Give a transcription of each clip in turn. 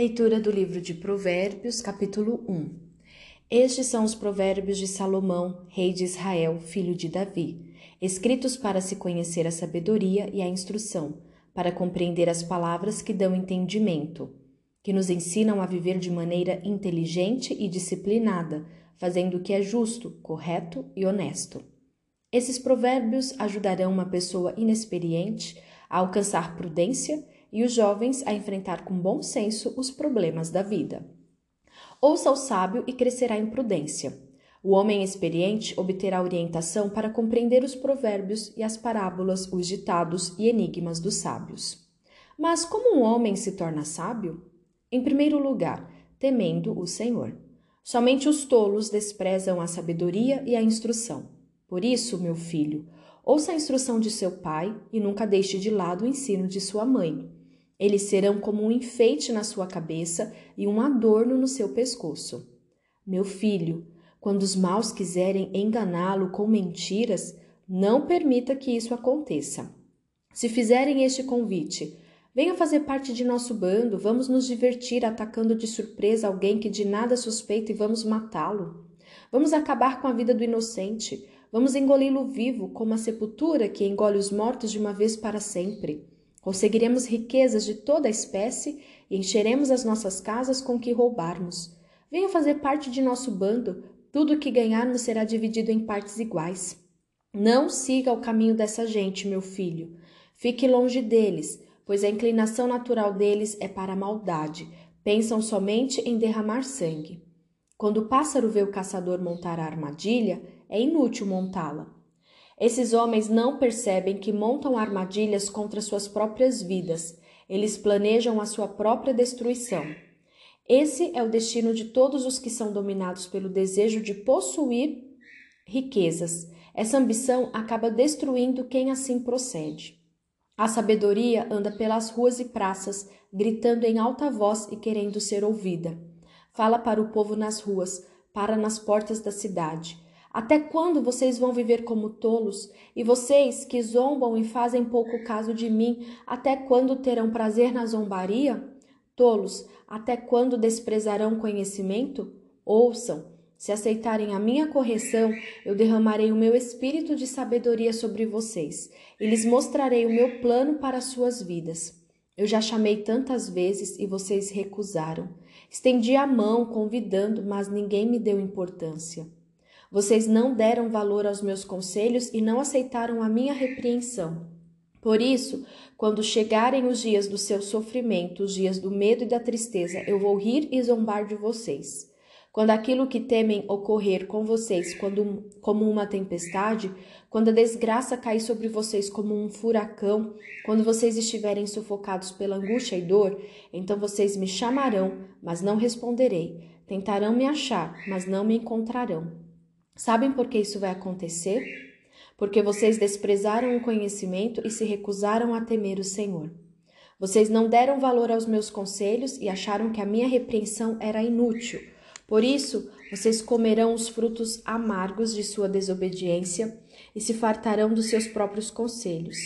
Leitura do livro de Provérbios, capítulo 1. Estes são os provérbios de Salomão, rei de Israel, filho de Davi, escritos para se conhecer a sabedoria e a instrução, para compreender as palavras que dão entendimento, que nos ensinam a viver de maneira inteligente e disciplinada, fazendo o que é justo, correto e honesto. Esses provérbios ajudarão uma pessoa inexperiente a alcançar prudência e os jovens a enfrentar com bom senso os problemas da vida. Ouça o sábio e crescerá em prudência. O homem experiente obterá orientação para compreender os provérbios e as parábolas, os ditados e enigmas dos sábios. Mas como um homem se torna sábio? Em primeiro lugar, temendo o Senhor. Somente os tolos desprezam a sabedoria e a instrução. Por isso, meu filho, ouça a instrução de seu pai e nunca deixe de lado o ensino de sua mãe eles serão como um enfeite na sua cabeça e um adorno no seu pescoço. Meu filho, quando os maus quiserem enganá-lo com mentiras, não permita que isso aconteça. Se fizerem este convite, venha fazer parte de nosso bando, vamos nos divertir atacando de surpresa alguém que de nada suspeita e vamos matá-lo. Vamos acabar com a vida do inocente, vamos engoli-lo vivo, como a sepultura que engole os mortos de uma vez para sempre. Conseguiremos riquezas de toda a espécie e encheremos as nossas casas com o que roubarmos. Venha fazer parte de nosso bando, tudo o que ganharmos será dividido em partes iguais. Não siga o caminho dessa gente, meu filho. Fique longe deles, pois a inclinação natural deles é para a maldade. Pensam somente em derramar sangue. Quando o pássaro vê o caçador montar a armadilha, é inútil montá-la. Esses homens não percebem que montam armadilhas contra suas próprias vidas, eles planejam a sua própria destruição. Esse é o destino de todos os que são dominados pelo desejo de possuir riquezas. Essa ambição acaba destruindo quem assim procede. A sabedoria anda pelas ruas e praças, gritando em alta voz e querendo ser ouvida. Fala para o povo nas ruas, para nas portas da cidade. Até quando vocês vão viver como tolos? E vocês que zombam e fazem pouco caso de mim, até quando terão prazer na zombaria? Tolos, até quando desprezarão conhecimento? Ouçam, se aceitarem a minha correção, eu derramarei o meu espírito de sabedoria sobre vocês e lhes mostrarei o meu plano para as suas vidas. Eu já chamei tantas vezes e vocês recusaram. Estendi a mão convidando, mas ninguém me deu importância. Vocês não deram valor aos meus conselhos e não aceitaram a minha repreensão. Por isso, quando chegarem os dias do seu sofrimento, os dias do medo e da tristeza, eu vou rir e zombar de vocês. Quando aquilo que temem ocorrer com vocês quando, como uma tempestade, quando a desgraça cair sobre vocês como um furacão, quando vocês estiverem sufocados pela angústia e dor, então vocês me chamarão, mas não responderei. Tentarão me achar, mas não me encontrarão. Sabem por que isso vai acontecer? Porque vocês desprezaram o conhecimento e se recusaram a temer o Senhor. Vocês não deram valor aos meus conselhos e acharam que a minha repreensão era inútil. Por isso, vocês comerão os frutos amargos de sua desobediência e se fartarão dos seus próprios conselhos.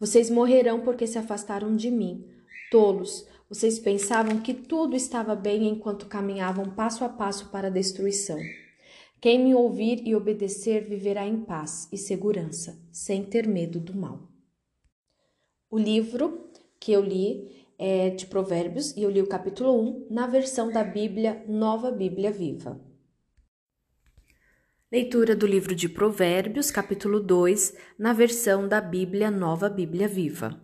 Vocês morrerão porque se afastaram de mim. Tolos, vocês pensavam que tudo estava bem enquanto caminhavam passo a passo para a destruição. Quem me ouvir e obedecer viverá em paz e segurança, sem ter medo do mal. O livro que eu li é de Provérbios e eu li o capítulo 1 na versão da Bíblia Nova Bíblia Viva. Leitura do livro de Provérbios, capítulo 2, na versão da Bíblia Nova Bíblia Viva.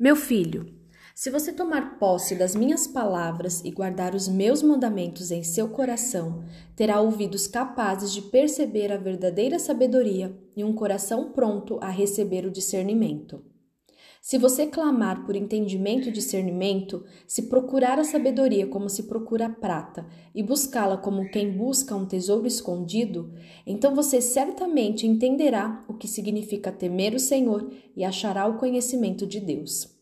Meu filho, se você tomar posse das minhas palavras e guardar os meus mandamentos em seu coração, terá ouvidos capazes de perceber a verdadeira sabedoria e um coração pronto a receber o discernimento. Se você clamar por entendimento e discernimento, se procurar a sabedoria como se procura a prata e buscá-la como quem busca um tesouro escondido, então você certamente entenderá o que significa temer o Senhor e achará o conhecimento de Deus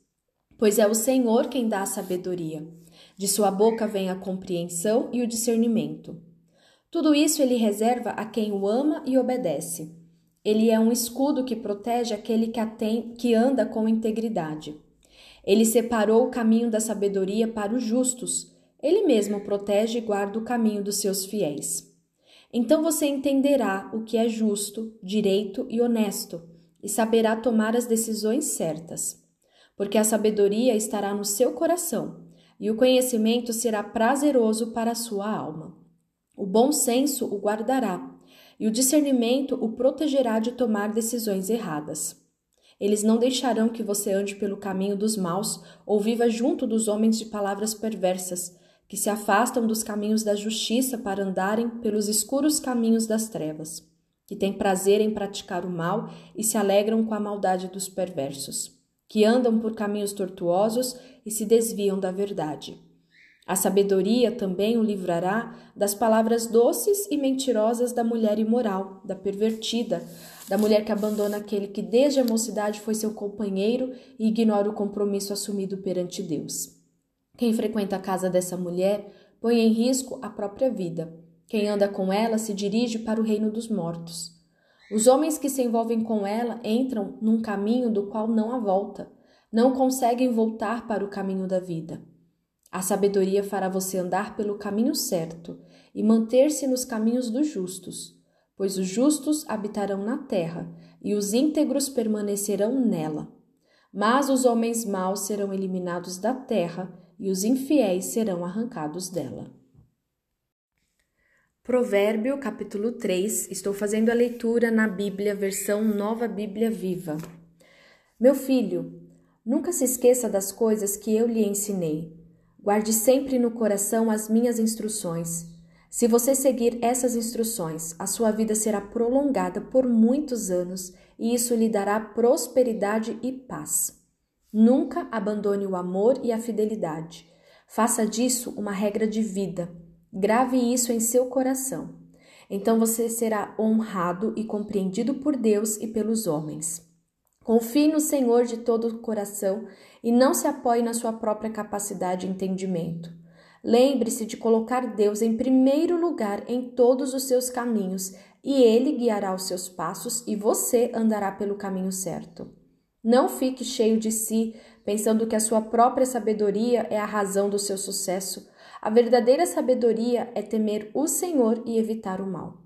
pois é o Senhor quem dá a sabedoria. De sua boca vem a compreensão e o discernimento. Tudo isso ele reserva a quem o ama e obedece. Ele é um escudo que protege aquele que, que anda com integridade. Ele separou o caminho da sabedoria para os justos, Ele mesmo protege e guarda o caminho dos seus fiéis. Então você entenderá o que é justo, direito e honesto, e saberá tomar as decisões certas. Porque a sabedoria estará no seu coração, e o conhecimento será prazeroso para a sua alma. O bom senso o guardará, e o discernimento o protegerá de tomar decisões erradas. Eles não deixarão que você ande pelo caminho dos maus ou viva junto dos homens de palavras perversas, que se afastam dos caminhos da justiça para andarem pelos escuros caminhos das trevas, que têm prazer em praticar o mal e se alegram com a maldade dos perversos, que andam por caminhos tortuosos e se desviam da verdade. A sabedoria também o livrará das palavras doces e mentirosas da mulher imoral, da pervertida, da mulher que abandona aquele que desde a mocidade foi seu companheiro e ignora o compromisso assumido perante Deus. Quem frequenta a casa dessa mulher põe em risco a própria vida. Quem anda com ela se dirige para o reino dos mortos. Os homens que se envolvem com ela entram num caminho do qual não há volta, não conseguem voltar para o caminho da vida. A sabedoria fará você andar pelo caminho certo e manter-se nos caminhos dos justos, pois os justos habitarão na terra e os íntegros permanecerão nela. Mas os homens maus serão eliminados da terra e os infiéis serão arrancados dela. Provérbio, capítulo 3. Estou fazendo a leitura na Bíblia, versão Nova Bíblia Viva. Meu filho, nunca se esqueça das coisas que eu lhe ensinei. Guarde sempre no coração as minhas instruções. Se você seguir essas instruções, a sua vida será prolongada por muitos anos e isso lhe dará prosperidade e paz. Nunca abandone o amor e a fidelidade. Faça disso uma regra de vida. Grave isso em seu coração. Então você será honrado e compreendido por Deus e pelos homens. Confie no Senhor de todo o coração e não se apoie na sua própria capacidade e entendimento. Lembre-se de colocar Deus em primeiro lugar em todos os seus caminhos e Ele guiará os seus passos e você andará pelo caminho certo. Não fique cheio de si, pensando que a sua própria sabedoria é a razão do seu sucesso. A verdadeira sabedoria é temer o Senhor e evitar o mal.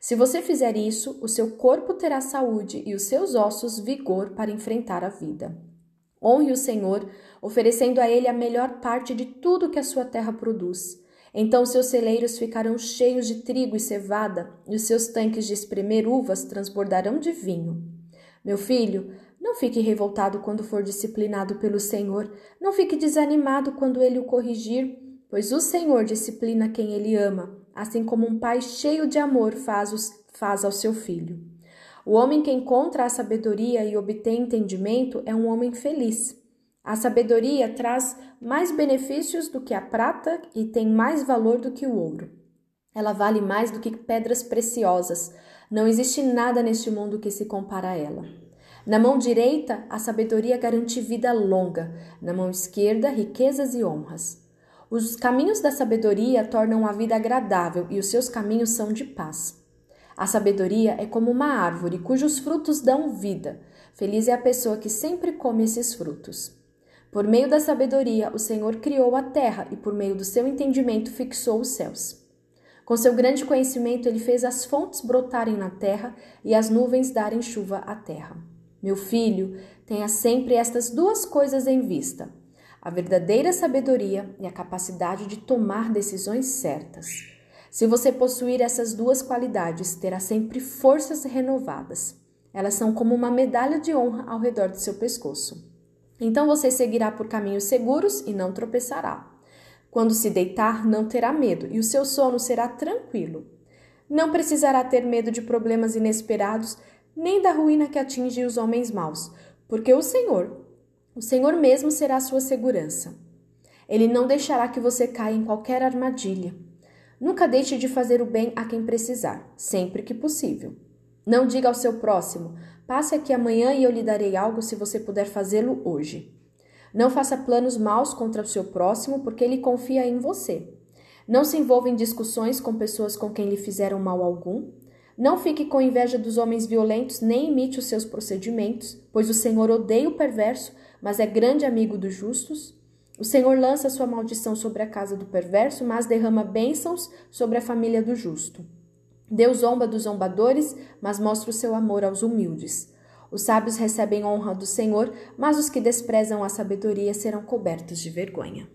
Se você fizer isso, o seu corpo terá saúde e os seus ossos vigor para enfrentar a vida. Honre o Senhor, oferecendo a Ele a melhor parte de tudo que a sua terra produz. Então seus celeiros ficarão cheios de trigo e cevada, e os seus tanques de espremer uvas transbordarão de vinho. Meu filho, não fique revoltado quando for disciplinado pelo Senhor, não fique desanimado quando ele o corrigir, pois o Senhor disciplina quem ele ama, assim como um pai cheio de amor faz, os, faz ao seu filho. O homem que encontra a sabedoria e obtém entendimento é um homem feliz. A sabedoria traz mais benefícios do que a prata e tem mais valor do que o ouro. Ela vale mais do que pedras preciosas. Não existe nada neste mundo que se compara a ela. Na mão direita, a sabedoria garante vida longa, na mão esquerda, riquezas e honras. Os caminhos da sabedoria tornam a vida agradável e os seus caminhos são de paz. A sabedoria é como uma árvore cujos frutos dão vida. Feliz é a pessoa que sempre come esses frutos. Por meio da sabedoria, o Senhor criou a terra e, por meio do seu entendimento, fixou os céus. Com seu grande conhecimento, ele fez as fontes brotarem na terra e as nuvens darem chuva à terra. Meu filho, tenha sempre estas duas coisas em vista: a verdadeira sabedoria e a capacidade de tomar decisões certas. Se você possuir essas duas qualidades, terá sempre forças renovadas. Elas são como uma medalha de honra ao redor do seu pescoço. Então você seguirá por caminhos seguros e não tropeçará. Quando se deitar, não terá medo e o seu sono será tranquilo. Não precisará ter medo de problemas inesperados nem da ruína que atinge os homens maus, porque o Senhor, o Senhor mesmo será a sua segurança. Ele não deixará que você caia em qualquer armadilha. Nunca deixe de fazer o bem a quem precisar, sempre que possível. Não diga ao seu próximo: passe aqui amanhã e eu lhe darei algo se você puder fazê-lo hoje. Não faça planos maus contra o seu próximo porque ele confia em você. Não se envolva em discussões com pessoas com quem lhe fizeram mal algum. Não fique com inveja dos homens violentos, nem imite os seus procedimentos, pois o Senhor odeia o perverso, mas é grande amigo dos justos. O Senhor lança sua maldição sobre a casa do perverso, mas derrama bênçãos sobre a família do justo. Deus zomba dos zombadores, mas mostra o seu amor aos humildes. Os sábios recebem honra do Senhor, mas os que desprezam a sabedoria serão cobertos de vergonha.